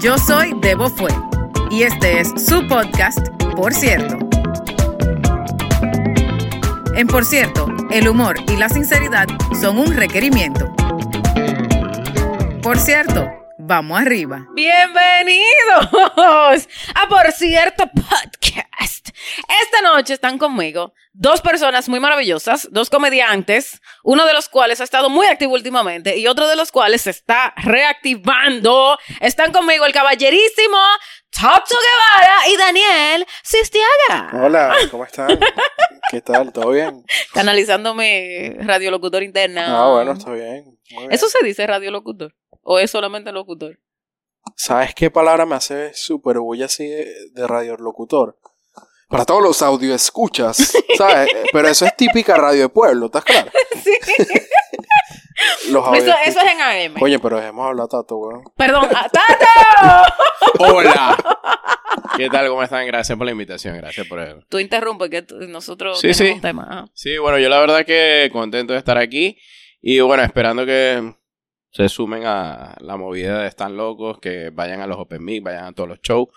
Yo soy Debo Fue y este es su podcast, Por cierto. En Por cierto, el humor y la sinceridad son un requerimiento. Por cierto, vamos arriba. Bienvenidos a Por cierto. Esta noche están conmigo dos personas muy maravillosas, dos comediantes, uno de los cuales ha estado muy activo últimamente y otro de los cuales se está reactivando. Están conmigo el caballerísimo Tato Guevara y Daniel Sistiaga. Hola, ¿cómo están? ¿Qué tal? ¿Todo bien? Canalizando mi radiolocutor interna. Ah, bueno, está bien. ¿Eso se dice radiolocutor? ¿O es solamente locutor? ¿Sabes qué palabra me hace súper bulla así de, de radiolocutor? Para todos los audio escuchas, ¿sabes? Pero eso es típica radio de pueblo, ¿estás claro? Sí. Los Eso, audio eso es en AM. Oye, pero dejemos hablar tato, weón. Perdón, ah, ¡Tato! Hola. ¿Qué tal? ¿Cómo están? Gracias por la invitación. Gracias por el... Tú interrumpes que nosotros Sí, tenemos sí. un tema. ah. Sí, bueno, yo la verdad que contento de estar aquí. Y bueno, esperando que se sumen a la movida de Están Locos, que vayan a los Open Mic, vayan a todos los shows.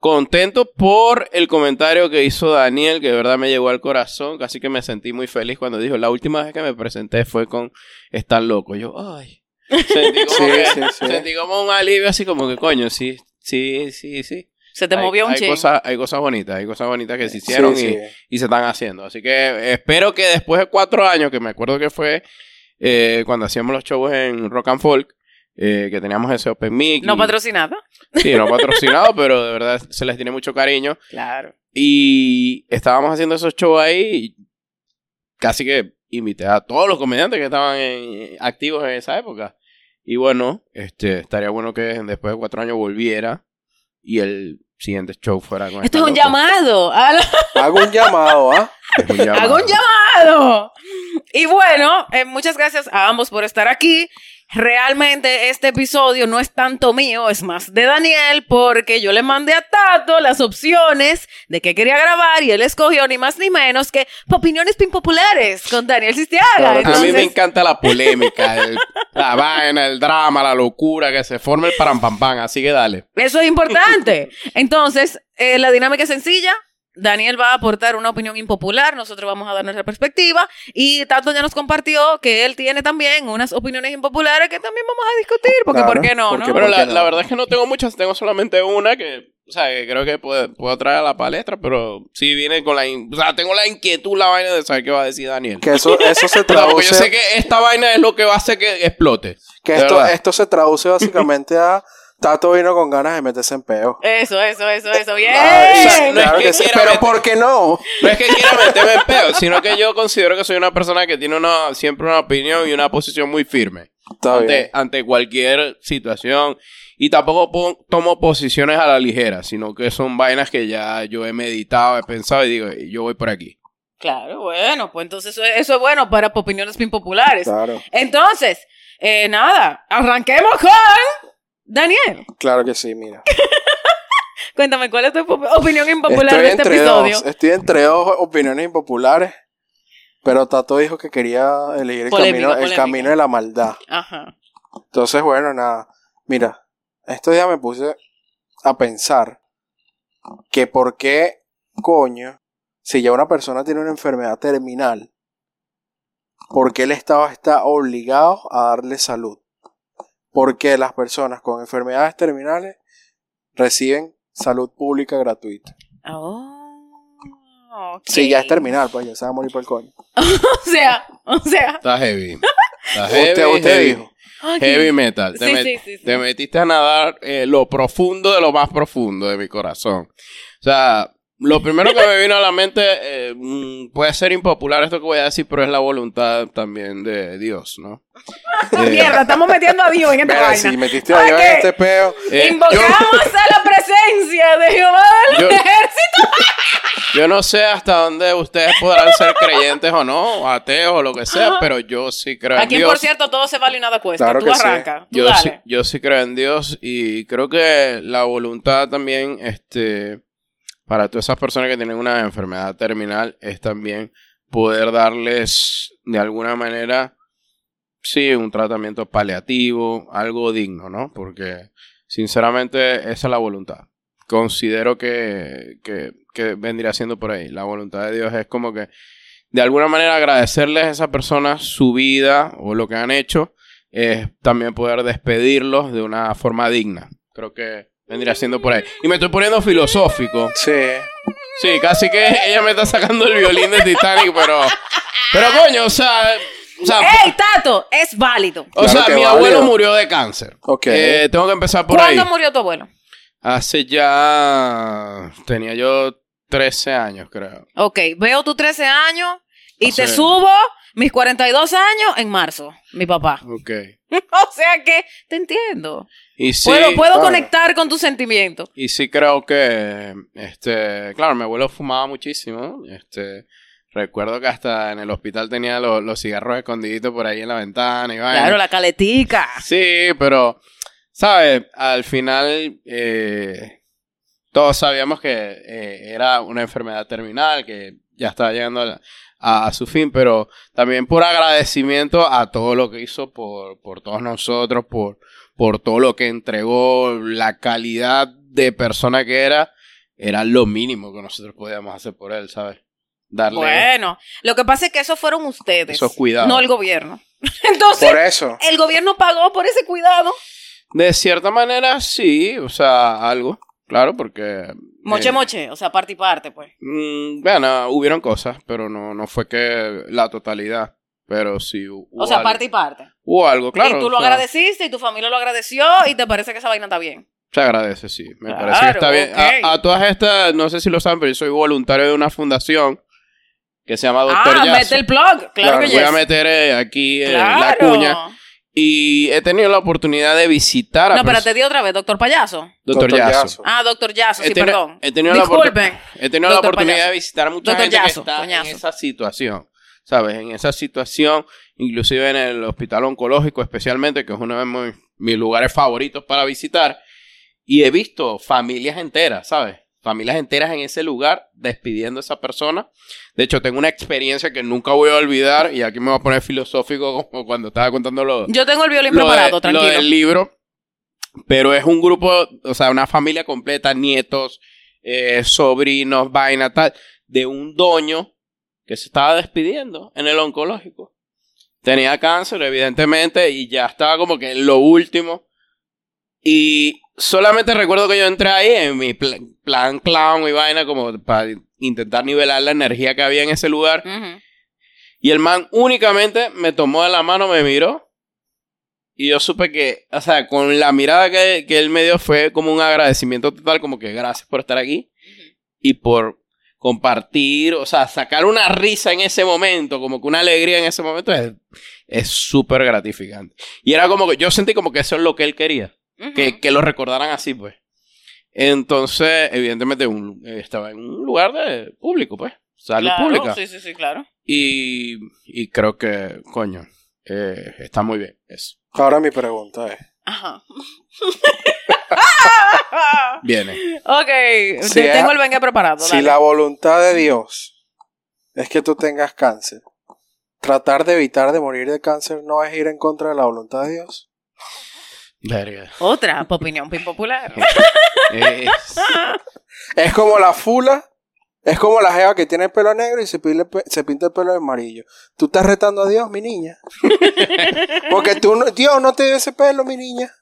Contento por el comentario que hizo Daniel, que de verdad me llegó al corazón. Casi que me sentí muy feliz cuando dijo, la última vez que me presenté fue con Están Locos. Yo, ay. Sentí como, Sí, que- sí, sí. sentí como un alivio, así como que, coño, sí, sí, sí, sí. Se te hay, movió un hay ching. cosas, hay cosas bonitas, hay cosas bonitas que se hicieron Sí, y, sí. y se están haciendo. Así que espero que después de cuatro años, que me acuerdo que fue eh, cuando hacíamos los shows en Rock and Folk, eh, que teníamos ese Open Mic. No y- patrocinado. Sí, no patrocinado, pero de verdad se les tiene mucho cariño. Claro. Y estábamos haciendo esos shows ahí y casi que invité a todos los comediantes que estaban en- activos en esa época. Y bueno, este estaría bueno que después de cuatro años volviera y el siguiente show fuera con Esto es un llamado. la- Hago un llamado, ¿ah? Hago un llamado. Y bueno, eh, muchas gracias a ambos por estar aquí. Realmente este episodio no es tanto mío, es más de Daniel, porque yo le mandé a Tato las opciones de que quería grabar y él escogió ni más ni menos que opiniones impopulares con Daniel Sistiaga. Claro, A mí me encanta la polémica, el- la vaina, el drama, la locura, que se forme el param pam pam, así que dale. Eso es importante. Entonces, eh, la dinámica es sencilla. Daniel va a aportar una opinión impopular, nosotros vamos a dar nuestra perspectiva y Tato ya nos compartió que él tiene también unas opiniones impopulares que también vamos a discutir, porque Claro, ¿por qué no? porque- no? Pero ¿por la, qué no? la verdad es que no tengo muchas, tengo solamente una que, o sea, que creo que puedo, puedo traer a la palestra, pero sí viene con la, in- o sea, tengo la inquietud, la vaina de saber qué va a decir Daniel. Que eso, eso se porque yo traduce... sé que esta vaina es lo que va a hacer que explote. Que esto se traduce básicamente a... Tato vino con ganas de meterse en peo. Eso, eso, eso, eso, bien. No es claro que que sí, quiera pero meter- ¿por qué no? No es que quiera meterme en peo, sino que yo considero que soy una persona que tiene una, siempre una opinión y una posición muy firme. Está bien. ante, ante cualquier situación. Y tampoco po- tomo posiciones a la ligera, sino que son vainas que ya yo he meditado, he pensado y digo, yo voy por aquí. Claro, bueno, pues entonces eso, eso es bueno para opiniones impopulares. Claro, Entonces, eh, nada, arranquemos con Daniel. claro que sí, mira. Cuéntame, ¿cuál es tu op- opinión impopular Estoy de este entre episodio? dos, estoy entre dos opiniones impopulares, pero Tato dijo que quería elegir el, Polémica, camino, el camino de la maldad. Ajá. Entonces, bueno, nada. Mira, estos días me puse a pensar que por qué, coño, si ya una persona tiene una enfermedad terminal, ¿por qué el Estado está obligado a darle salud? Porque las personas con enfermedades terminales reciben salud pública gratuita. Oh, ok. Si ya es terminal, pues ya se va a morir por el coño. O sea, o sea. Está heavy. Está heavy. Usted, usted heavy. dijo. Heavy metal. Te, Sí, met- sí, sí, sí. te metiste a nadar eh, lo profundo de lo más profundo de mi corazón. O sea, lo primero que me vino a la mente eh, mm, puede ser impopular esto que voy a decir, pero es la voluntad también de Dios, ¿no? Eh, Mierda, estamos metiendo a Dios en esta Mira, vaina. si metiste a Dios Ok. en este peo. eh, yo- Invocamos a la presencia de Jehová del Yo- ejército. Yo no sé hasta dónde ustedes podrán ser creyentes o no, o ateos o lo que sea, pero yo sí creo en Aquí, Dios. por cierto, todo se vale y nada cuesta. Claro Tú que sí. arranca. Tú yo dale. sí, yo sí creo en Dios y creo que la voluntad también, este, para todas esas personas que tienen una enfermedad terminal, es también poder darles de alguna manera sí, un tratamiento paliativo, algo digno, ¿no? Porque sinceramente esa es la voluntad. Considero que, que, que vendría siendo por ahí. La voluntad de Dios es como que de alguna manera agradecerles a esa persona su vida o lo que han hecho, es también poder despedirlos de una forma digna. Creo que vendría siendo por ahí. Y me estoy poniendo filosófico. Sí. Sí, casi que ella me está sacando el violín de Titanic, pero... Pero coño, o sea... O sea, ¡Ey, Tato! Es válido. o Claro sea, mi válido. abuelo murió de cáncer. Ok. Eh, tengo que empezar por ahí. ¿Cuándo murió tu abuelo? Hace ya... Tenía yo 13 años, creo. Ok, veo tus 13 años y te subo mis 42 años en marzo, mi papá. Ok. o sea que te entiendo. Y sí... puedo puedo claro. conectar con tus sentimientos. Y sí creo que, este, claro, mi abuelo fumaba muchísimo, este, recuerdo que hasta en el hospital tenía los, los cigarros escondiditos por ahí en la ventana y vaina. Claro, la caletica. Sí, pero, ¿sabes? Al final, eh, todos sabíamos que eh, era una enfermedad terminal, que ya estaba llegando a, a- a su fin, pero también por agradecimiento a todo lo que hizo por, por todos nosotros, por, por todo lo que entregó, la calidad de persona que era, era lo mínimo que nosotros podíamos hacer por él, ¿sabes? Darle Bueno, lo que pasa es que esos fueron ustedes. esos cuidados. No el gobierno. Entonces, Por eso. el gobierno pagó por ese cuidado. De cierta manera, sí, o sea, algo, claro, porque... Moche, eh, moche, o sea, parte y parte, pues. Mm, bueno, hubieron cosas, pero no, no fue que la totalidad. Pero sí hu- hubo, O sea, algo, parte y parte. hubo algo, claro. y tú lo o sea, agradeciste y tu familia lo agradeció y te parece que esa vaina está bien. Se agradece, sí. Me Claro, parece que está bien. A, a todas estas, no sé si lo saben, pero yo soy voluntario de una fundación que se llama Doctor ah, mete el plug. Claro, Claro, que Voy a meter eh, aquí eh, la cuña. Y he tenido la oportunidad de visitar a No, pero te di otra vez, doctor Payaso. Doctor Doctor Yaso. Yaso. Ah, doctor Yaso, sí, perdón. He tenido, la, Disculpen. oportu- he tenido la oportunidad Payaso. de visitar a mucha Doctor gente que está en esa situación. ¿Sabes? En esa situación, inclusive en el hospital oncológico, especialmente, que es uno de mis, mis lugares favoritos para visitar. Y he visto familias enteras, ¿sabes? Familias enteras en ese lugar despidiendo a esa persona. De hecho, tengo una experiencia que nunca voy a olvidar. Y aquí me voy a poner filosófico como cuando estaba contando lo, Yo tengo el violín lo, preparado, de- lo tranquilo. del libro. Pero es un grupo, o sea, una familia completa, nietos, eh, sobrinos, vaina, tal, de un doño que se estaba despidiendo en el oncológico. Tenía cáncer, evidentemente, y ya estaba como que en lo último. Y solamente recuerdo que yo entré ahí en mi pl- plan clown y vaina, como para intentar nivelar la energía que había en ese lugar. Ujú. Y el man únicamente me tomó de la mano, me miró. Y yo supe que, o sea, con la mirada que, que él me dio fue como un agradecimiento total, como que gracias por estar aquí y por compartir, o sea, sacar una risa en ese momento, como que una alegría en ese momento es es súper gratificante. Y era como que yo sentí como que eso es lo que él quería, Que, que lo recordaran así, pues. Entonces, evidentemente, un- estaba en un lugar de público, pues, salud Claro, pública. Sí, sí, sí, claro. Y, y creo que, coño, eh, está muy bien eso. Ahora mi pregunta es: Ajá. Viene. ok, Si es- tengo el vengue preparado. si dale. la voluntad de Dios es que tú tengas cáncer, tratar de evitar de morir de cáncer no es ir en contra de la voluntad de Dios. Verga. Otra opinión bien popular. Es- Es como la fula, es como la jeva que tiene el pelo negro y se, pile- se pinta el pelo de amarillo. Tú estás retando a Dios, mi niña. Porque tú no, Dios no te dio ese pelo, mi niña.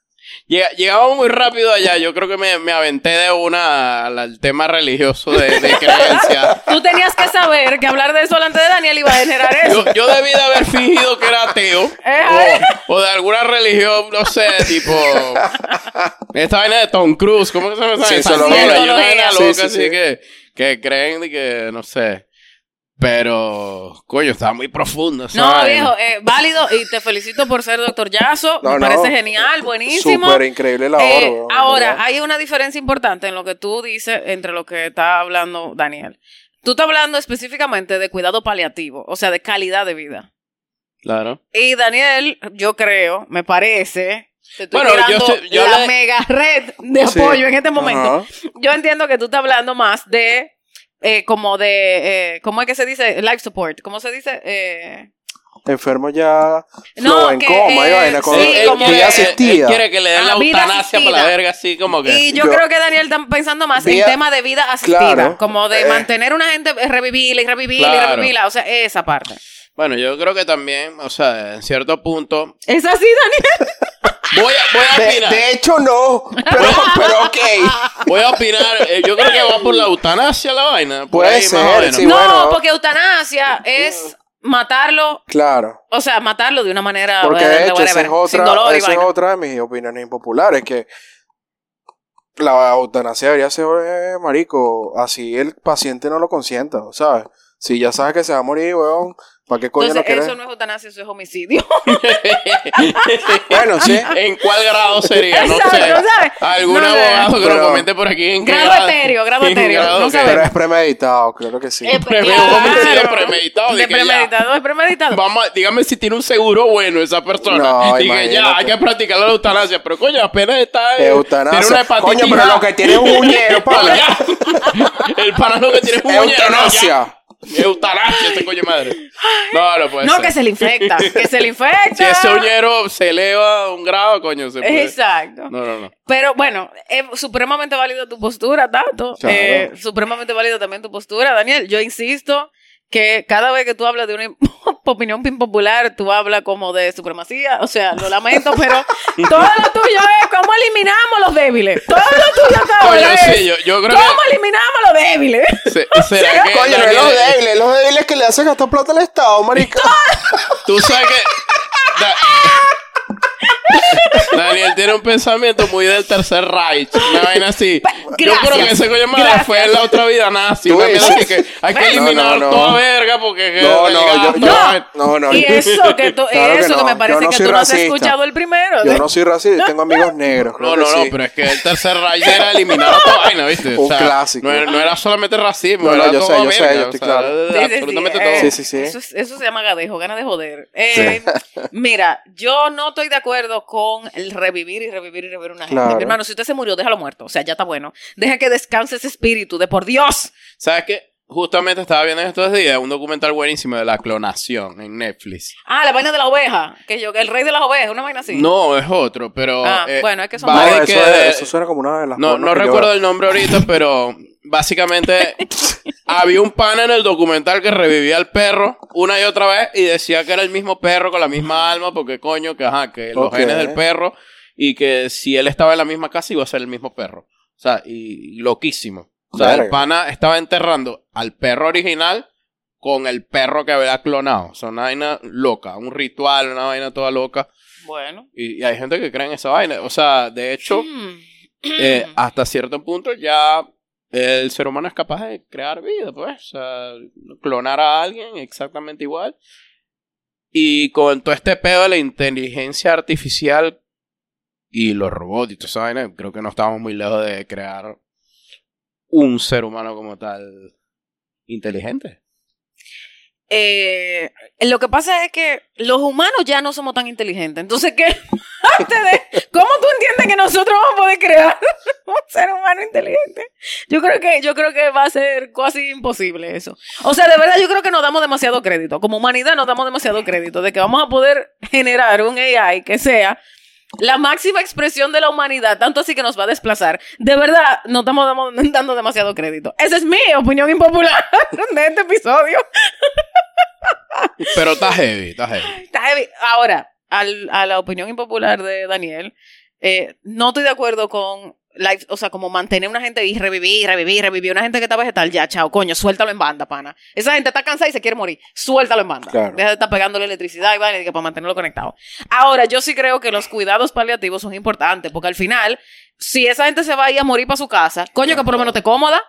Llega- llegamos muy rápido allá. Yo creo que me, me aventé de una al, al tema religioso de, de creencia. Tú tenías que saber que hablar de eso delante de Daniel iba a generar eso. Yo, yo debí de haber fingido que era ateo. Eh, O, o de alguna religión, no sé, tipo. Esta vaina de Tom Cruise, ¿cómo que se. Una vaina Sí, loca sí, así sí. Que, que creen de que, no sé. Pero, coño, estaba muy profundo. No, viejo, eh, válido y te felicito por ser doctor Yaso. No, Me no. parece genial, buenísimo. Súper increíble la Eh, oro. ahora, hay una diferencia importante en lo que tú dices entre lo que está hablando Daniel. Tú estás hablando específicamente de cuidado paliativo, o sea, de calidad de vida. Claro. Y Daniel, yo creo, me parece, te estoy Bueno, yo tirando estoy- yo la le- mega red de Sí. apoyo en este momento. Yo entiendo que tú estás hablando más de, eh, como de, eh, ¿cómo es que se dice? Life support. ¿Cómo se dice? Eh, enfermos ya No, flow en que, coma y eh, vaina con sí, como que- asistida. Él quiere que le den Ah, la vida eutanasia por la verga, así como que. Y yo, Yo- creo que Daniel está pensando más Vía- en tema de vida asistida, Claro. como de Eh. mantener una gente, eh, revivirla y revivirla y revivirla, o sea, esa parte. Bueno, yo creo que también, o sea, en cierto punto. ¿Es así, Daniel? Voy a, voy a De, opinar. de hecho, no. Pero, pero ok. Voy a opinar. eh, yo creo que va por la eutanasia la vaina. por Puede ahí, ser, sí. no, bueno. porque eutanasia es matarlo, Claro. o sea, matarlo de una manera Porque de hecho, whatever, esa es, sin otra, dolor y esa es otra de mis opiniones impopulares. Que la eutanasia debería ser, eh, marico, así el paciente no lo consienta, ¿sabes? Si ya sabes que se va a morir, weón, ¿para qué coño Entonces, eso no es eutanasia, eso es homicidio. Bueno, sí. ¿En cuál grado sería? No Exacto, sé. ¿sabes? Algún No sé. abogado que Pero- nos comente por aquí en qué Grado etéreo, grado etéreo, grado no sabemos. Pero es premeditado, claro que sí. Eh, claro. homicidio premeditado, de ya- premeditado, es premeditado. Vamos, a- dígame si tiene un seguro bueno esa persona. No, y que ya, hay que practicar la eutanasia. Pero coño, apenas está. eh, Eutanasia. Tiene una hepatitis Coño, pero lo que tiene es un uñero, pana. El pana lo que tiene es un uñero, no, ya. Eutanasia. Eutanasia, ese coño madre. No, no puede No, ser. que se le infecta, que se le infecta. Si ese uñero se eleva un grado, coño, se puede. Exacto. No, no, no. Pero bueno, es supremamente válido tu postura, tanto. Claro. Eh, supremamente válido también tu postura, Daniel. Yo insisto que cada vez que tú hablas de una opinión impopular, tú hablas como de supremacía. O sea, lo lamento, pero todo lo tuyo es cómo eliminamos los débiles. Todo lo tuyo sí, yo, yo creo cómo eliminamos los débiles. se- ¿Será que.? Coño, no es Daniel- los débiles, los débiles que le hacen gastar plata al Estado, marico. Tú sabes que. Da- Daniel tiene un pensamiento muy del tercer Reich. Una vaina así. Yo creo que ese coño madre fue en la otra vida nazi. Una que hay que eliminar no, no. toda verga porque. que No, no, yo, no, no. Y eso que, tú- Claro eso que, no, me parece no que tú no has escuchado el primero. Yo no soy racista, tengo amigos negros. No, no, no, sí. pero es que el tercer Reich era eliminar a toda vaina, ¿viste? Un clásico. No era, no era solamente racismo, No, no, era yo sé, yo sé, yo estoy claro. absolutamente eh, todo. Sí, sí, sí. Eso, es- eso se llama gadejo, ganas de joder. Eh, Mira, yo no estoy de acuerdo con el revivir y revivir y revivir una gente. Claro. Mi hermano, si usted se murió, déjalo muerto. O sea, ya está bueno. Deja que descanse ese espíritu de por Dios. ¿Sabes qué? Justamente estaba viendo en estos días un documental buenísimo de la clonación en Netflix. Ah, la vaina de la oveja. Que yo, que el rey de las ovejas, una vaina así. No, es otro, pero. Ah, eh, bueno, es que son No, eso, que- es- eso suena como una de las No, no yo recuerdo el nombre ahorita, pero básicamente había un pana en el documental que revivía al perro una y otra vez y decía que era el mismo perro con la misma alma, porque coño, que ajá, que los genes del perro y que si él estaba en la misma casa iba a ser el mismo perro. O sea, y loquísimo. O sea, el pana estaba enterrando al perro original con el perro que había clonado. O sea, una vaina loca, un ritual, una vaina toda loca. Bueno. Y, y hay gente que cree en esa vaina. O sea, de hecho, Mm. eh, hasta cierto punto ya el ser humano es capaz de crear vida, pues. Clonar a alguien exactamente igual. Y con todo este pedo de la inteligencia artificial y los robots y toda esa vaina, creo que no estamos muy lejos de crear un ser humano como tal inteligente. Eh, lo que pasa es que los humanos ya no somos tan inteligentes. Entonces, ¿qué parte de cómo tú entiendes que nosotros vamos a poder crear un ser humano inteligente? Yo creo que yo creo que va a ser casi imposible eso. O sea, de verdad yo creo que nos damos demasiado crédito. Como humanidad nos damos demasiado crédito de que vamos a poder generar un AI que sea la máxima expresión de la humanidad, tanto así que nos va a desplazar. De verdad, nos estamos damos- dando demasiado crédito. Esa es mi opinión impopular de este episodio. Pero está heavy, está heavy. Está heavy. Ahora, al- a la opinión impopular de Daniel, eh, no estoy de acuerdo con, life- o sea, como mantener una gente y revivir, revivir, revivir. Una gente que está vegetal, ya, chao, coño, suéltalo en banda, pana. Esa gente está cansada y se quiere morir. Suéltalo en banda. Claro. Deja de estar pegándole electricidad y que para mantenerlo conectado. Ahora, yo sí creo que los cuidados paliativos son importantes, porque al final, si esa gente se va a ir a morir para su casa, coño, que por lo menos te cómoda.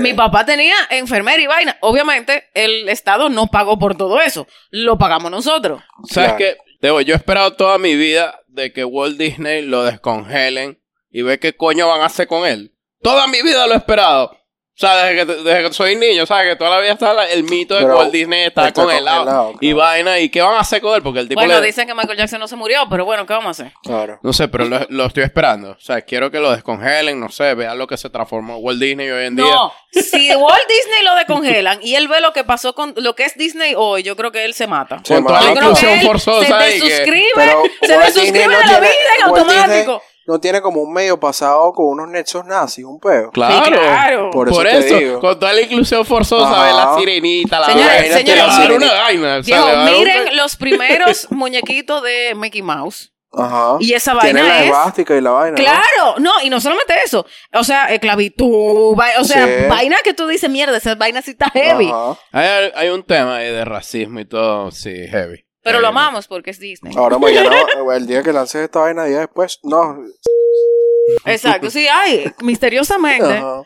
Mi papá tenía enfermera y vaina. Obviamente, el Estado no pagó por todo eso. Lo pagamos nosotros. ¿Sabes Claro. qué? Debo, yo he esperado toda mi vida de que Walt Disney lo descongelen y ve qué coño van a hacer con él. Toda mi vida lo he esperado. O sea, desde que, desde que soy niño, ¿sabes? Que toda la vida está la- el mito de que Pero Walt Disney está, está congelado. congelado, Y vaina, ¿y qué van a hacer con él? Porque el tipo Bueno, le- dicen que Michael Jackson no se murió, pero bueno, ¿qué vamos a hacer? Claro. No sé, pero lo, lo estoy esperando. O sea, quiero que lo descongelen, no sé, vean lo que se transformó Walt Disney hoy en día. No, si Walt Disney lo descongelan y él ve lo que pasó con lo que es Disney hoy, yo creo que él se mata. Se Con toda la mata. Yo creo que inclusión él forzosa se que- desuscribe, se desuscribe Disney no de la tiene- vida en Walt Disney automático. No tiene como un medio pasado con unos nexos nazis, un peo. Claro. Sí, claro. Por Por eso eso, te digo. con toda la inclusión forzosa, Ajá. ve la sirenita, la Señores, vaina, señores, le va a dar la una vaina. o sea, un- miren los primeros muñequitos de Mickey Mouse. Ajá. Y esa Tiene vaina la es- esvástica y la vaina. ¿no? Claro, no, y no solamente eso. O sea, esclavitud, va- o sea, Sí. vaina que tú dices, mierda, esa vaina sí está heavy. Ajá. Hay, hay un tema ahí de racismo y todo, sí, heavy. Pero lo amamos porque es Disney. Ahora mañana, el día que lances esta vaina, día después, no. Exacto, sí, hay, misteriosamente, Ajá.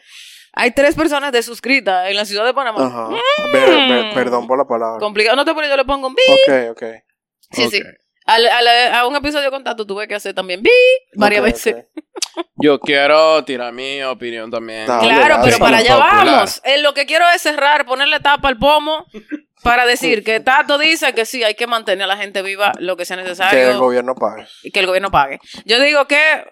hay tres personas desuscritas en la ciudad de Panamá. Ajá. Ver- ver- perdón por la palabra. Complicado, no te pones, yo le pongo un bi. Ok, ok. Sí, sí. Al- al- a un episodio de contacto tuve que hacer también bi varias veces. Yo quiero tirar mi opinión también. Dale, Claro, dale. pero para allá Popular. vamos. Eh, lo que quiero es cerrar, ponerle tapa al pomo para decir que Tato dice que sí, hay que mantener a la gente viva lo que sea Que el necesario gobierno pague. y que el gobierno pague. Yo digo que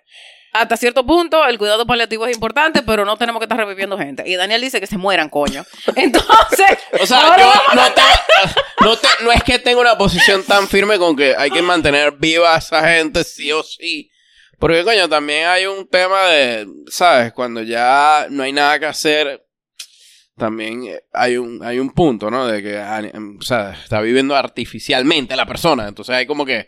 hasta cierto punto el cuidado paliativo es importante, pero no tenemos que estar reviviendo gente. Y Daniel dice que se mueran, coño. Entonces, O sea, ahora yo no, te, no, te- no es que tenga una posición tan firme con que hay que mantener viva a esa gente sí o sí. Porque, coño, también hay un tema de, ¿sabes? Cuando ya no hay nada que hacer, también eh, hay un, hay un punto, ¿no? De que, em, o sea, está viviendo artificialmente la persona. Entonces hay como que...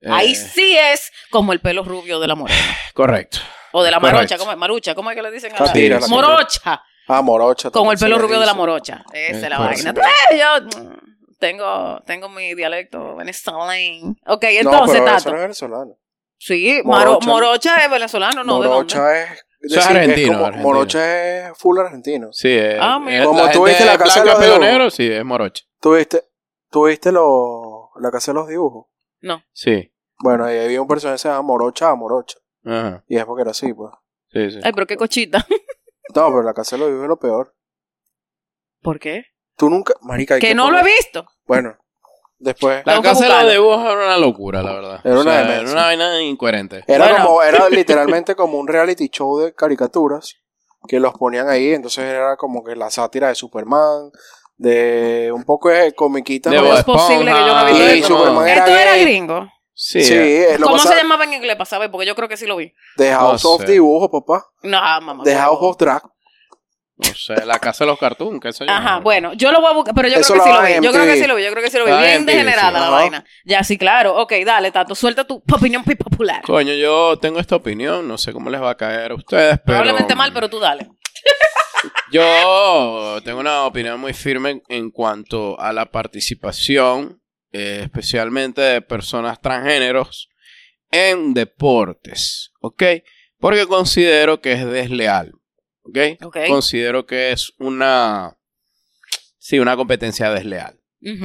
eh, Ahí sí es como el pelo rubio de la morena. Correcto. O de la Correcto. marocha, ¿cómo es? Marucha, ¿cómo es que le dicen a la la Morocha. Ah, morocha. Como el pelo rubio de la morocha. Esa Eh, es la vaina. Eh, yo mm, tengo, tengo mi dialecto venezolano. Ok, No, entonces, pero eso Tato. no es venezolano. Sí, Maro- Morocha. morocha es venezolano, ¿no? Morocha es... Eso es argentino, como- argentino. Morocha es full argentino. Sí, eh, Ah, mira. eh, Como la tú gente viste la casa de los dibujos. sí, es morocha. ¿Tuviste, ¿tuviste lo, la casa de los dibujos? No. Sí. Bueno, ahí había un personaje que se llama Morocha a Morocha. Ajá. Y es porque era así, pues. Sí, sí. Ay, pero qué cochita. No, pero la casa de los dibujos es lo peor. ¿Por qué? Tú nunca... Marica, hay Que no lo he visto. Bueno, después... La casa de dibujos era una locura, la verdad. Era una O sea, era una vaina incoherente. Era Bueno. como, era literalmente como un reality show de caricaturas que los ponían ahí, entonces era como que la sátira de Superman, de un poco de comiquitas. De ¿no? Es posible que yo no visto Y. Superman era Esto era gringo. Sí. Sí, eh, es lo ¿Cómo pasa- se llamaba en inglés? Para saber, porque yo creo que sí lo vi. The House No of sé. Dibujo, papá. No, mamá. The House of Drag. No sé, la casa de los cartoons, qué sé yo. Ajá, bueno, yo lo voy a buscar, pero yo Eso creo que lo sí lo vi. Yo creo que sí lo vi, yo creo que sí lo vi. En Bien MTV, degenerada sí. la vaina. Ya, sí, claro. Ok, dale, Tato, suelta tu opinión pi- popular. Coño, yo tengo esta opinión, no sé cómo les va a caer a ustedes, pero... Probablemente mal, pero tú dale. Yo tengo una opinión muy firme en cuanto a la participación, eh, especialmente de personas transgéneros, en deportes, ¿ok? Porque considero que es desleal, ¿ok? Ok. Considero que es una, sí, una competencia desleal.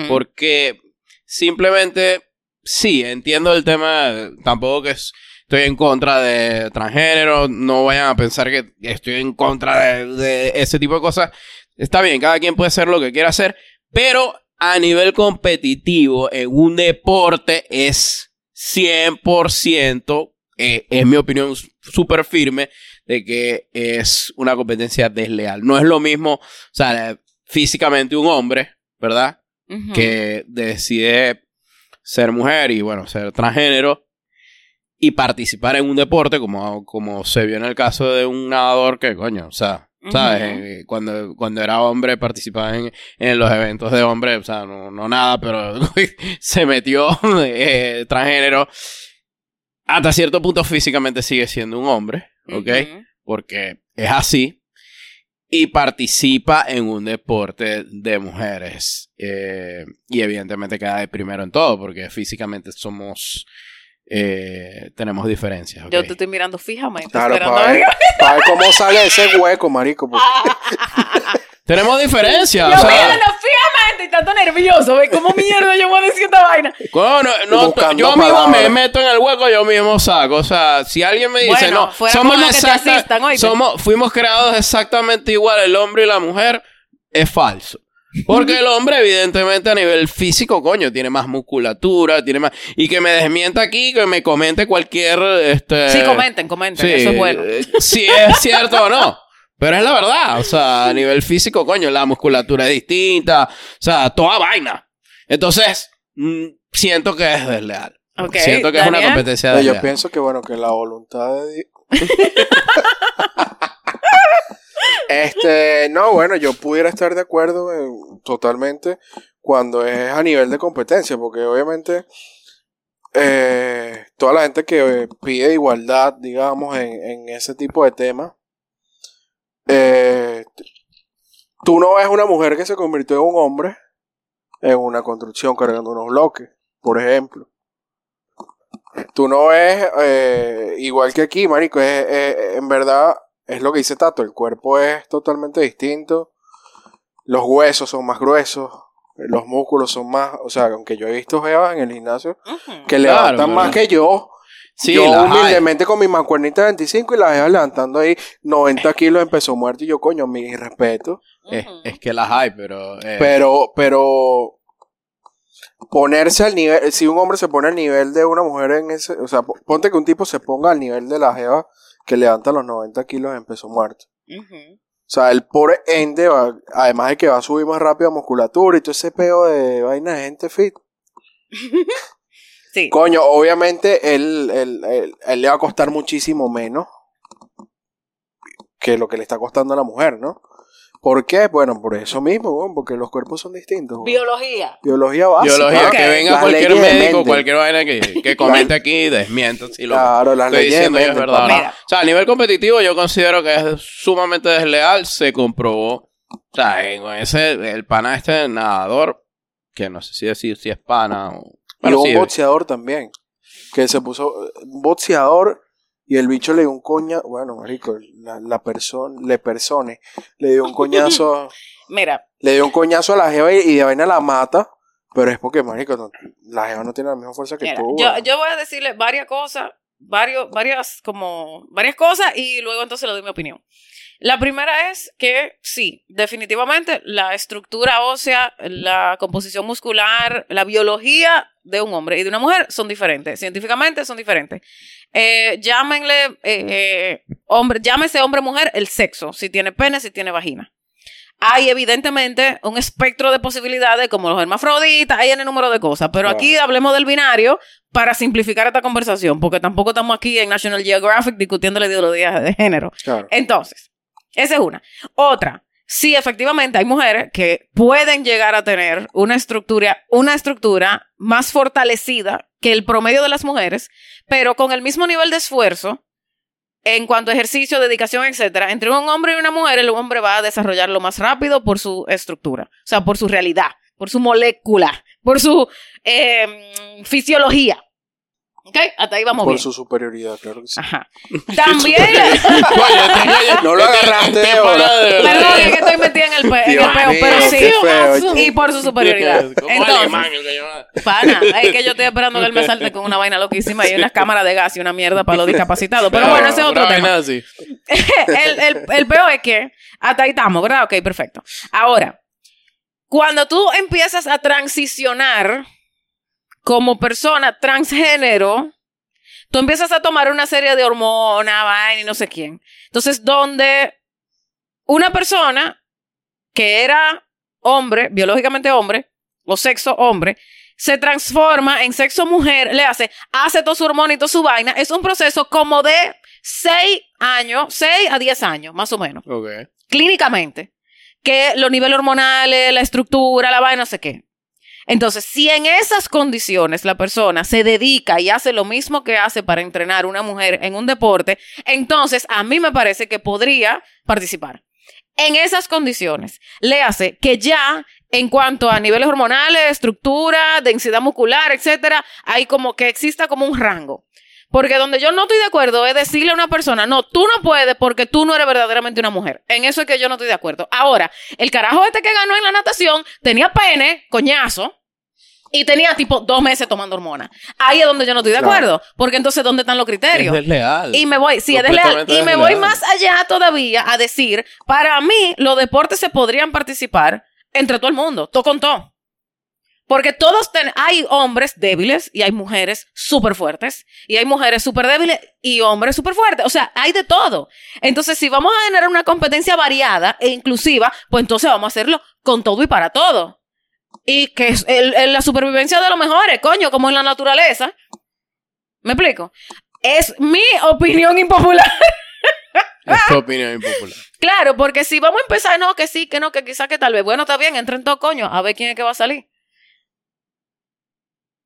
Porque simplemente, sí, entiendo el tema, tampoco que es- estoy en contra de transgénero, no vayan a pensar que estoy en contra de, de ese tipo de cosas. Está bien, cada quien puede hacer lo que quiera hacer, pero a nivel competitivo, en un deporte es 100%, eh, es mi opinión súper firme, de que es una competencia desleal. No es lo mismo, o sea, físicamente un hombre, ¿verdad? Ujú. que decide ser mujer y bueno, ser transgénero y participar en un deporte como, como se vio en el caso de un nadador que coño, o sea, ¿sabes? Ujú. Eh, cuando, cuando era hombre participaba en, en los eventos de hombre, o sea, no, no nada, pero se metió eh, transgénero. Hasta cierto punto físicamente sigue siendo un hombre, ¿ok? Porque es así, y participa en un deporte de mujeres. Eh, y evidentemente queda de primero en todo, porque físicamente somos... eh, tenemos diferencias. Yo te estoy mirando fijamente. Claro, esperando para a ver, ver- pa' ver cómo sale ese hueco, marico. porque- Tenemos diferencias. Yo o sea, mirando fijamente estoy tanto nervioso. ¿Cómo mierda yo voy vaina? No, no, yo mismo palabras. me meto en el hueco, yo mismo saco. O sea, si alguien me dice, Bueno, no, somos exacta- somos, fuimos creados exactamente igual el hombre y la mujer, es falso. Porque el hombre, evidentemente, a nivel físico, coño, tiene más musculatura, tiene más. Y que me desmienta aquí, que me comente cualquier. Este... Sí, comenten, comenten, Sí, eso es bueno. eh, si es cierto o no. Pero es la verdad. O sea, a nivel físico, coño, la musculatura es distinta. O sea, toda vaina. Entonces, siento que es desleal. Siento que es una competencia desleal. yo pienso que bueno, que la voluntad de Dios. este, no, bueno, yo pudiera estar de acuerdo totalmente cuando es a nivel de competencia, porque obviamente eh, toda la gente que eh, pide igualdad, digamos, en, en ese tipo de temas, eh, tú no ves una mujer que se convirtió en un hombre en una construcción cargando unos bloques, por ejemplo. Tú no ves, eh, igual que aquí, marico, es, es- en verdad es lo que dice Tato, el cuerpo es totalmente distinto, los huesos son más gruesos, los músculos son más, o sea, aunque yo he visto jevas en el gimnasio que Claro, levantan pero- más que yo, Sí, yo hay. humildemente con mi mancuernita de 25 y la jeva levantando ahí 90 kilos en peso muerto y yo, coño, mi respeto. Es, que las hay, pero. eh, Pero, pero ponerse al nivel, si un hombre se pone al nivel de una mujer en ese, o sea, po- ponte que un tipo se ponga al nivel de la jeva que levanta los 90 kilos en peso muerto. O sea, el pobre ende va, además de que va a subir más rápido a musculatura y todo ese peo de vaina de gente fit. Sí. Coño, obviamente él, él, él- él le va a costar muchísimo menos que lo que le está costando a la mujer, ¿no? ¿Por qué? Bueno, por eso mismo, weón, porque los cuerpos son distintos. Biología. Biología básica. Biología, que venga Las cualquier médico, cualquier vaina que, que comente aquí y desmienta si lo Claro, las estoy diciendo yo es verdad. o no. Mira. O sea, a nivel competitivo yo considero que es sumamente desleal, se comprobó. O sea, en ese, el pana este nadador, que no sé si decir si es pana o... Y Bueno, un sí, boxeador también. Que se puso. Un boxeador y el bicho le dio un coña. Bueno, marico, la, la persona. Le persone. Le dio un coñazo. Mira, le dio un coñazo a la jeva y, y de vaina la mata. Pero es porque, marico, no- la jeva no tiene la misma fuerza que mira, tú. yo, yo voy a decirle varias cosas, varios, varias, como, varias cosas y luego entonces le doy mi opinión. La primera es que sí, definitivamente la estructura ósea, la composición muscular, la biología de un hombre y de una mujer son diferentes. Científicamente son diferentes. Eh, llámenle eh, eh, hombre, llámese hombre mujer el sexo, si tiene pene, si tiene vagina. Hay evidentemente un espectro de posibilidades como los hermafroditas, hay en el número de cosas, pero aquí hablemos del binario para simplificar esta conversación, porque tampoco estamos aquí en National Geographic discutiendo la ideología de género. Claro. Entonces, esa es una. Otra, sí, efectivamente hay mujeres que pueden llegar a tener una estructura, una estructura más fortalecida que el promedio de las mujeres, pero con el mismo nivel de esfuerzo en cuanto a ejercicio, dedicación, etcétera, entre un hombre y una mujer, el hombre va a desarrollarlo más rápido por su estructura, o sea, por su realidad, por su molécula, por su eh, fisiología. ¿Ok? Hasta ahí vamos Por bien. su superioridad, claro que sí. Ajá. También. No lo agarraste ahora. Perdón, es que estoy metida en el, pe- en el Dios peo, mío, pero sí. feo. Y por su superioridad. Como Entonces, alemán, el que yo- pana, es que yo estoy esperando que él me salte con una vaina loquísima y unas cámaras de gas y una mierda para los discapacitados. Pero bueno, ese es otro tema. el, el, el peor es que hasta ahí estamos, ¿verdad? Ok, perfecto. Ahora, cuando tú empiezas a transicionar como persona transgénero, tú empiezas a tomar una serie de hormonas, vaina y no sé quién. Entonces, donde una persona que era hombre, biológicamente hombre, o sexo hombre, se transforma en sexo mujer, le hace, hace todo su hormona y toda su vaina, es un proceso como de 6 años, 6 a 10 años, más o menos, clínicamente, que los niveles hormonales, la estructura, la vaina, no sé qué. Entonces, si en esas condiciones la persona se dedica y hace lo mismo que hace para entrenar una mujer en un deporte, entonces a mí me parece que podría participar. En esas condiciones, le hace que ya en cuanto a niveles hormonales, estructura, densidad muscular, etcétera, hay como que exista como un rango. Porque donde yo no estoy de acuerdo es decirle a una persona, no, tú no puedes porque tú no eres verdaderamente una mujer. En eso es que yo no estoy de acuerdo. Ahora, el carajo este que ganó en la natación tenía pene, coñazo, y tenía tipo dos meses tomando hormonas. Ahí es donde yo no estoy de Claro. acuerdo. Porque entonces, ¿dónde están los criterios? Es desleal. Y me voy, sí, es desleal. Y me voy más allá todavía a decir, para mí, los deportes se podrían participar entre todo el mundo, todo con todo. Porque todos ten- hay hombres débiles y hay mujeres súper fuertes. Y hay mujeres súper débiles y hombres súper fuertes. O sea, hay de todo. Entonces, si vamos a generar una competencia variada e inclusiva, pues entonces vamos a hacerlo con todo y para todo. Y que es el- el- la supervivencia de los mejores, coño, como en la naturaleza. ¿Me explico? Es mi opinión impopular. Es tu opinión impopular. Claro, porque si vamos a empezar, no, que sí, que no, que quizá que tal vez, bueno, está bien, entren todo coño, a ver quién es que va a salir.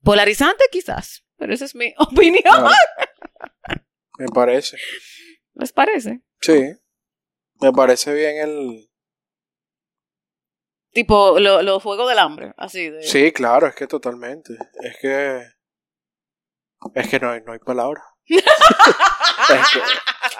Polarizante quizás, pero esa es mi opinión. Me parece. ¿Les parece? Sí. Me parece bien el. Tipo, lo- los juegos del hambre, así de... Sí, claro, es que totalmente. Es que. Es que no hay, no hay es que,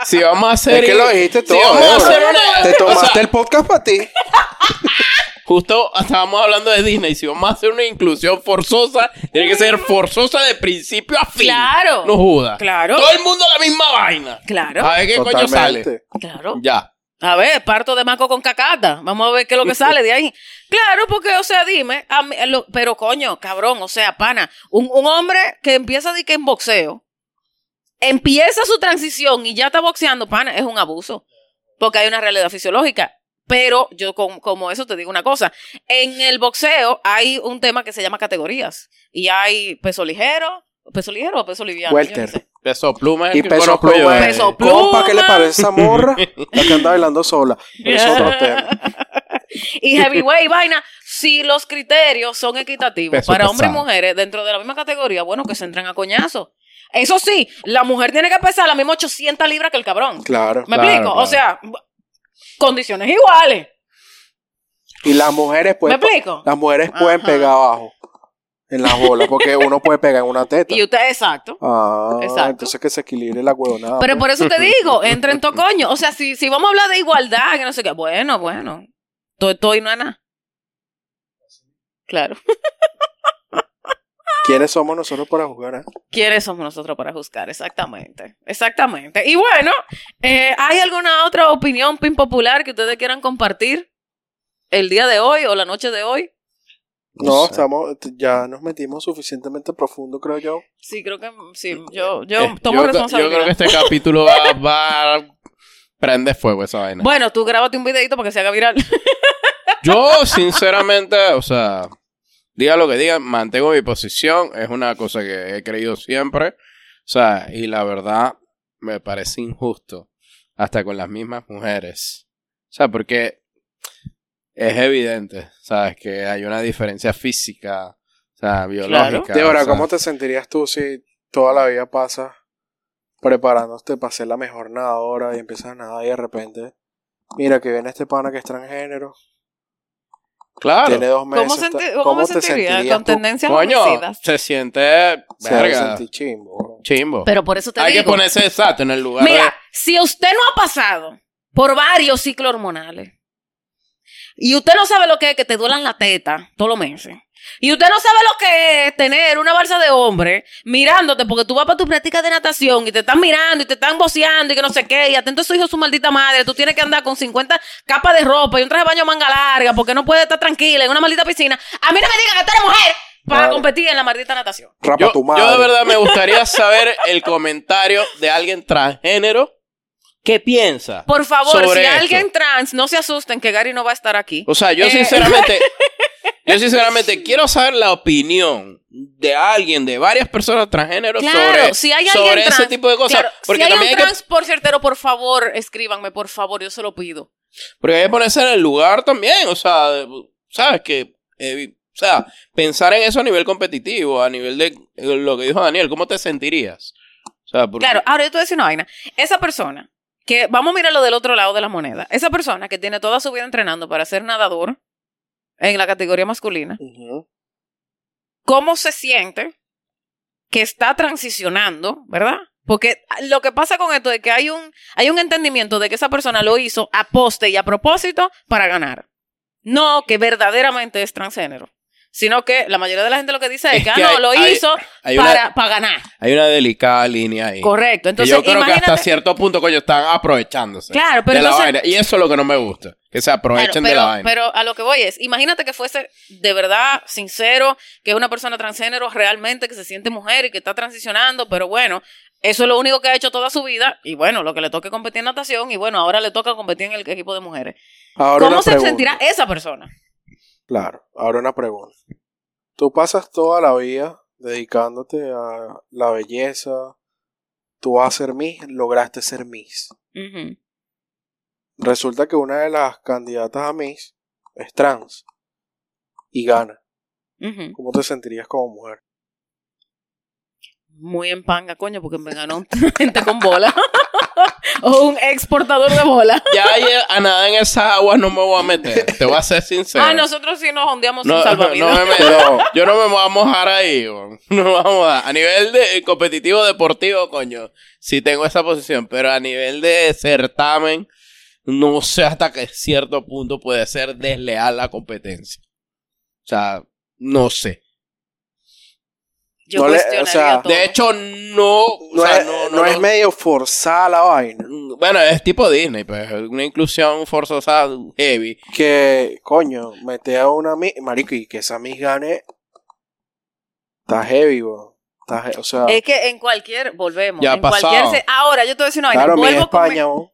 Si vamos a hacer. es que lo dijiste si todo. vamos a hacer una. Te o tomaste sea, el podcast para ti. Justo estábamos hablando de Disney. Si vamos a hacer una inclusión forzosa, tiene que ser forzosa de principio a fin. Claro. No juda. Claro. Todo el mundo la misma vaina. Claro, A ver qué coño sale. Totalmente. claro. Ya. A ver, parto de maco con cacata. Vamos a ver qué es lo que sale de ahí. Claro, porque, o sea, dime, a mí- lo- pero coño, cabrón, o sea, pana, un, un hombre que empieza de que en boxeo, empieza su transición y ya está boxeando, pana, es un abuso. Porque hay una realidad fisiológica. Pero yo con- como eso te digo una cosa. En el boxeo hay un tema que se llama categorías. Y hay peso ligero, peso ligero o peso liviano. yo no sé. Peso pluma es el Y que peso conozco yo, pluma. eh. Peso Compa, ¿qué le pluma. parece esa morra? La que anda bailando sola. Pero es otro tema. y heavyweight y vaina, si los criterios son equitativos Peso para hombres y mujeres dentro de la misma categoría, bueno, que se entren a coñazo. Eso sí, la mujer tiene que pesar las mismas 800 libras que el cabrón. Claro. ¿Me Claro, explico? O sea, condiciones iguales. Y las mujeres ¿Me pueden, explico? las mujeres pueden Ajá. pegar abajo. En las bolas. Porque uno puede pegar en una teta. Y usted, exacto. Ah, Exacto. entonces que se equilibre la huevonada. Pero pues. por eso te digo, entren to coño. O sea, si, si vamos a hablar de igualdad, que no sé qué, bueno, bueno. Todo, todo y no es nada. Claro. ¿Quiénes somos nosotros para jugar? eh? ¿Quiénes somos nosotros para juzgar? Exactamente. Exactamente. Y bueno, eh, ¿hay alguna otra opinión pin popular que ustedes quieran compartir el día de hoy o la noche de hoy? No, sé. estamos, ya nos metimos suficientemente profundo, creo yo. Sí, creo que sí. Yo, yo Eh, tomo yo, responsabilidad. yo creo que este capítulo va, va a prender fuego esa vaina. Bueno, tú grábate un videito para que se haga viral. Yo, sinceramente, o sea, diga lo que diga, mantengo mi posición. Es una cosa que he creído siempre. O sea, y la verdad me parece injusto. Hasta con las mismas mujeres. O sea, porque es evidente, ¿sabes? Que hay una diferencia física, o sea, biológica. Débora, o sea, ¿cómo te sentirías tú si toda la vida pasas preparándote para ser la mejor nadadora y empiezas a nadar y de repente, mira que viene este pana que es transgénero, Claro. tiene dos meses. ¿Cómo, senti- cómo me te sentiría sentirías con tú? tendencias Coño, homicidas? se siente Se verga, sentir chimbo. chimbo. Pero por eso te Hay digo. que ponerse exacto en el lugar Mira, de... si usted no ha pasado por varios ciclos hormonales y usted no sabe lo que es que te duelan la teta todos los meses, y usted no sabe lo que es tener una balsa de hombre mirándote porque tú vas para tu práctica de natación y te están mirando y te están boceando y que no sé qué, y atento a su hijo, su maldita madre, tú tienes que andar con 50 capas de ropa y un traje de baño manga larga porque no puedes estar tranquila en una maldita piscina. A mí no me digan que tú eres mujer para competir en la maldita natación. Rapa Yo, tu madre. yo de verdad me gustaría saber el comentario de alguien transgénero. ¿Qué piensa? Por favor, sobre si esto? alguien trans, no se asusten que Gary no va a estar aquí. O sea, yo Eh. sinceramente, yo sinceramente quiero saber la opinión de alguien, de varias personas transgénero Claro, sobre, si hay alguien sobre ese tipo de cosas. claro, porque si hay también un hay que, trans por certero, por favor, escríbanme, por favor, yo se lo pido. porque hay que ponerse en el lugar también. O sea, sabes que, eh, o sea, pensar en eso a nivel competitivo, a nivel de lo que dijo Daniel, ¿cómo te sentirías? O sea, porque- Claro, ahora yo te voy a decir una vaina. Esa persona, que vamos a mirarlo del otro lado de la moneda, esa persona que tiene toda su vida entrenando para ser nadador en la categoría masculina. ¿cómo se siente que está transicionando, ¿verdad? Porque lo que pasa con esto es que hay un, hay un entendimiento de que esa persona lo hizo a poste y a propósito para ganar. No que verdaderamente es transgénero. Sino que la mayoría de la gente lo que dice es, Es que, ah, que no, lo hay- hizo hay una- para, para ganar. Hay una delicada línea ahí. Correcto. Entonces, yo creo que hasta cierto punto, coño, están aprovechándose Claro, pero de la vaina. Y eso es lo que no me gusta. Que se Claro, aprovechen de la vaina. pero a lo que voy es, imagínate que fuese de verdad sincero, que es una persona transgénero realmente, que se siente mujer y que está transicionando, pero bueno, eso es lo único que ha hecho toda su vida, y bueno, lo que le toca es competir en natación, y bueno, ahora le toca competir en el equipo de mujeres. Ahora ¿Cómo se pregunta. sentirá esa persona? Claro, ahora una pregunta. Tú pasas toda la vida dedicándote a la belleza. Tú vas a ser Miss, lograste ser Miss. Resulta que una de las candidatas a Miss es trans y gana. ¿Cómo te sentirías como mujer? Muy en panga, coño, porque me ganó gente con bola. o un exportador de bola. Ya a nada en esas aguas no me voy a meter. Te voy a ser sincero. Ah, nosotros sí nos ondeamos No, no salvavidas. me meto. Yo no me voy a mojar ahí, weón. No me voy a mojar. A nivel de competitivo deportivo, coño, sí tengo esa posición, pero a nivel de certamen, no sé hasta qué cierto punto puede ser desleal la competencia. O sea, no sé. Yo No le- o sea, todo. De hecho, no. o No, sea, es, no, no no es medio forzada la vaina. Bueno, es tipo Disney, pues una inclusión forzosa heavy. Que, coño, mete a una Miss. Marico, y que esa Miss gane. Está heavy, weón. Está he- o sea, Es que en cualquier, volvemos. Ya en cualquier pasado. se- ahora, yo te voy a decir una vaina. claro, Vuelvo con mi- España, weón.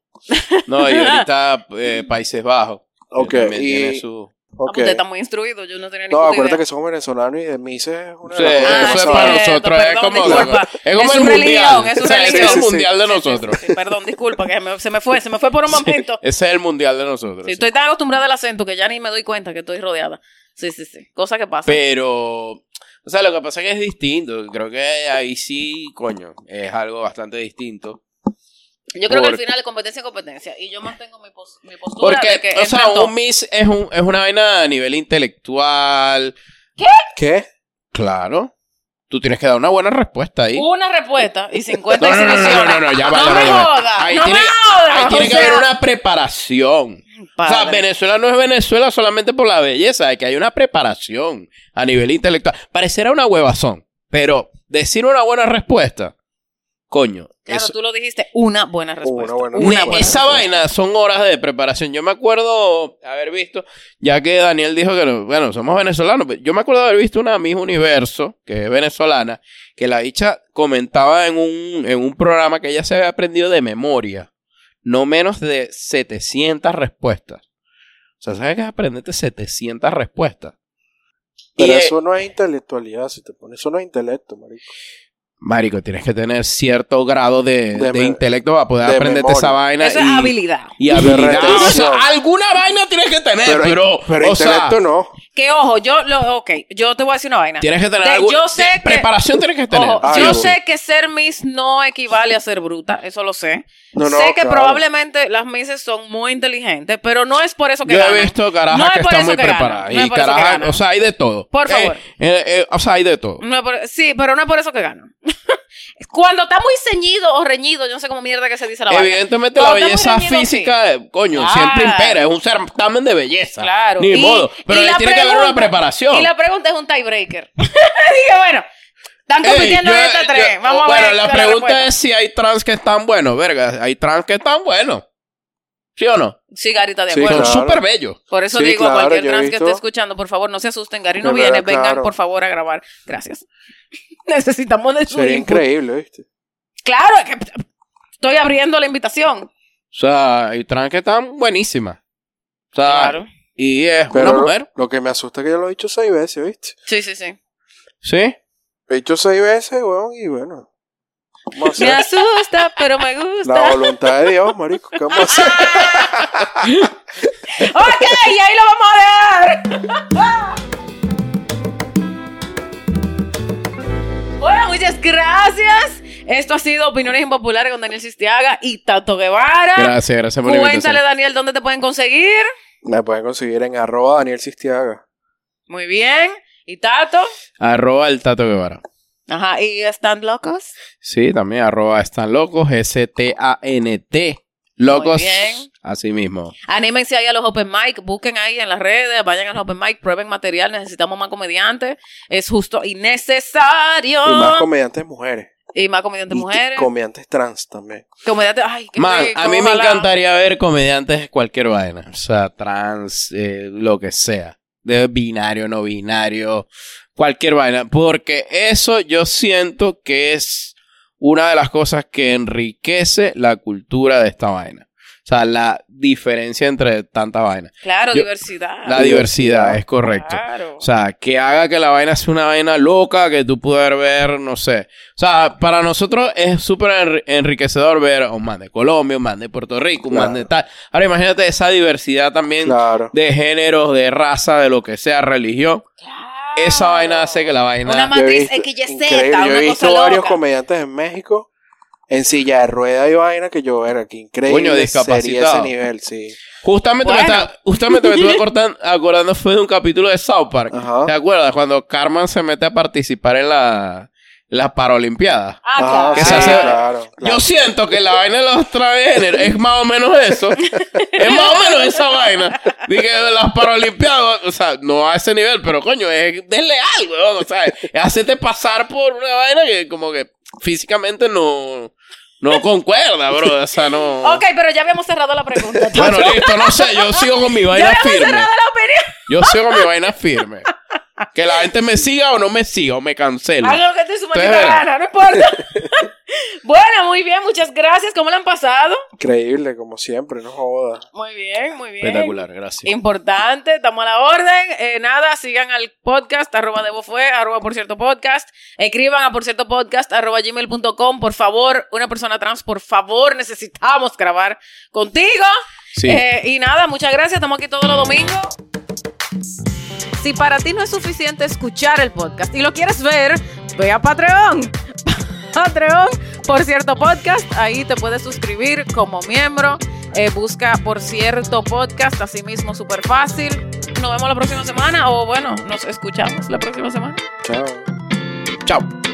No, y ahorita eh, Países Bajos. Ok, también y- tiene su- Ah, Ok. Usted está muy instruido, yo no tenía ni No, acuérdate idea. que somos venezolanos y de Miss es una Sí, de las Ah, cosas para sabemos. nosotros, es como, disculpa. es como Es el mundial. es su O sea, ese religión. es el Sí, sí, mundial de nosotros. sí, sí, perdón, disculpa, que me- se me fue, se me fue por un momento. Ese es el mundial de nosotros. Sí, sí. estoy tan acostumbrada al acento que ya ni me doy cuenta que estoy rodeada. Sí, sí, sí. Cosa que pasa. Pero, o sea, lo que pasa es que es distinto. Creo que ahí sí, coño, es algo bastante distinto. Yo creo que al final es competencia competencia. Y yo mantengo mi, pos- mi postura Porque, de que o sea, un Miss es, un, es una vaina a nivel intelectual. ¿Qué? Claro. Tú tienes que dar una buena respuesta ahí. Una respuesta y 50 No, no, no, no, no, no, ya va, No me jodas, Ahí no tiene- me jodas. Ahí tiene que sea, haber una preparación. O sea. Venezuela no es Venezuela solamente por la belleza, es que hay una preparación a nivel intelectual. Parecerá una huevazón, pero decir una buena respuesta, coño, Claro, eso- tú lo dijiste, una buena respuesta. buena Una buena esa respuesta. vaina son horas de preparación. Yo me acuerdo haber visto, ya que Daniel dijo que, no- bueno, somos venezolanos, pero yo me acuerdo haber visto una Miss Universo, que es venezolana, que la dicha comentaba en un, en un programa que ella se había aprendido de memoria, no menos de 700 respuestas. O sea, ¿sabes qué es aprenderte 700 respuestas? Pero Y, eh, eso no es intelectualidad, si te pones, eso no es intelecto, marico. Marico, tienes que tener cierto grado de, De intelecto para poder de aprenderte esa vaina. Eso es y- habilidad. Y habilidad. O sea, alguna vaina tienes que tener, Pero, pero. pero o sea, intelecto no. Que ojo, yo lo, ok, yo te voy a decir una vaina. tienes que tener De- algo. yo sé de- que- Preparación tienes que tener. Ojo, yo sé que ser Miss no equivale a ser bruta, eso lo sé. No, no, sé que claro. probablemente las Misses son muy inteligentes, pero no es por eso que Yo he ganan. visto carajas No es que por están eso muy que ganan, preparadas. no es y carajas, o sea, hay de todo. Por Eh, favor. eh, eh, o sea, hay de todo. No es por- sí, pero no es por eso que ganan. Cuando está muy ceñido o reñido, yo no sé cómo mierda que se dice la vaina. Evidentemente la belleza reñido, física, coño, Claro. siempre impera. Es un certamen de belleza. Claro. Ni Y- modo. Pero y tiene que haber una preparación. Y la pregunta es un tiebreaker. Dije, bueno, están compitiendo yo- en estas yo- tres. Vamos a bueno, ver. la cuál pregunta es si hay trans que están buenos. Verga, hay trans que están buenos. ¿Sí o no? Sí, Gary está de Sí, acuerdo. Son claro. súper bellos. Por eso Sí, digo a cualquier trans que esté escuchando, por favor, no se asusten. Gary no viene. verdad, Vengan, claro. por favor, a grabar. Gracias. Necesitamos de su Sería input. increíble, ¿viste? Claro, es que estoy abriendo la invitación. O sea, hay trans que están buenísimas. O sea, Claro. Y es Pero una lo, mujer. lo que me asusta es que yo lo he dicho seis veces, ¿viste? Sí, sí, sí. ¿Sí? He dicho seis veces, weón, y bueno. A Me asusta, pero me la gusta. voluntad de Dios, marico. ¿Qué vamos a hacer? ok, y ahí lo vamos a dejar. bueno, muchas gracias. Esto ha sido Opiniones Impopulares con Daniel Sistiaga y Tato Guevara. Gracias, gracias por la Cuéntale. Daniel, dónde te pueden conseguir. Me pueden conseguir en arroba Daniel Sistiaga. Muy bien. ¿Y Tato? Arroba el Tato Guevara. Ajá, ¿y están locos? Sí, también arroba están locos, S-T-A-N-T. Locos, Muy bien. así mismo. Anímense ahí a los open mic, busquen ahí en las redes, vayan a los open mic, prueben material, necesitamos más comediantes. Es justo y necesario. Y más comediantes mujeres. Y más comediantes Y mujeres. comediantes trans también. comediantes, ay, qué Man, rico, a mí me encantaría ver comediantes de cualquier vaina. O sea, trans, eh, lo que sea. De binario, no binario, cualquier vaina. Porque eso yo siento que es una de las cosas que enriquece la cultura de esta vaina. O sea, la diferencia entre tanta vaina. Claro, Yo- diversidad. La diversidad, es correcto. Claro. O sea, que haga que la vaina sea una vaina loca, que tú puedas ver, no sé. O sea, para nosotros es súper enri- enriquecedor ver a un man de Colombia, un man de Puerto Rico, un man de tal. Ahora imagínate esa diversidad también Claro. de géneros, de raza, de lo que sea, religión. Claro. Esa vaina hace que la vaina... Una matriz XYZ, Yo he visto varios loca. comediantes en México en silla de rueda y vaina que yo era que increíble Coño, sería discapacitado. ese nivel, sí. Justamente, me, está- justamente me estuve acordan- acordando fue de un capítulo de South Park. Ajá. ¿Te acuerdas? Cuando Carmen se mete a participar en la, las Paralimpiadas. Ah, Ajá, claro. Que sí, se hace- claro, Yo siento que la vaina de los transgéneros es más o menos eso. es más o menos esa vaina. Dije, las paralimpiadas, o sea, no a ese nivel, pero coño, es desleal, weón. O sea, es hacerte pasar por una vaina que como que físicamente no, no concuerda, bro. O sea, no. Ok, pero ya habíamos cerrado la pregunta. Bueno, listo, no sé, yo sigo con mi ya vaina habíamos firme. cerrado la opinión. Yo sigo con mi vaina firme. Que la gente me siga o no me siga o me cancele. Hagan lo que te su maldita gana, no importa. bueno, muy bien, muchas gracias. ¿Cómo le han pasado? Increíble, como siempre, no joda. Muy bien, muy bien. Espectacular, gracias. Importante, estamos a la orden. Eh, nada, sigan al podcast, arroba debo fue, arroba por cierto podcast. Escriban a por cierto podcast, arroba gmail.com. Por favor, una persona trans, por favor, necesitamos grabar contigo. Sí. Eh, y nada, muchas gracias. Estamos aquí todos los domingos. Si para ti no es suficiente escuchar el podcast y lo quieres ver, ve a Patreon. Patreon, por cierto podcast, ahí te puedes suscribir como miembro. Eh, busca por cierto podcast, así mismo súper fácil. Nos vemos la próxima semana o bueno, nos escuchamos la próxima semana. Chao. Chao.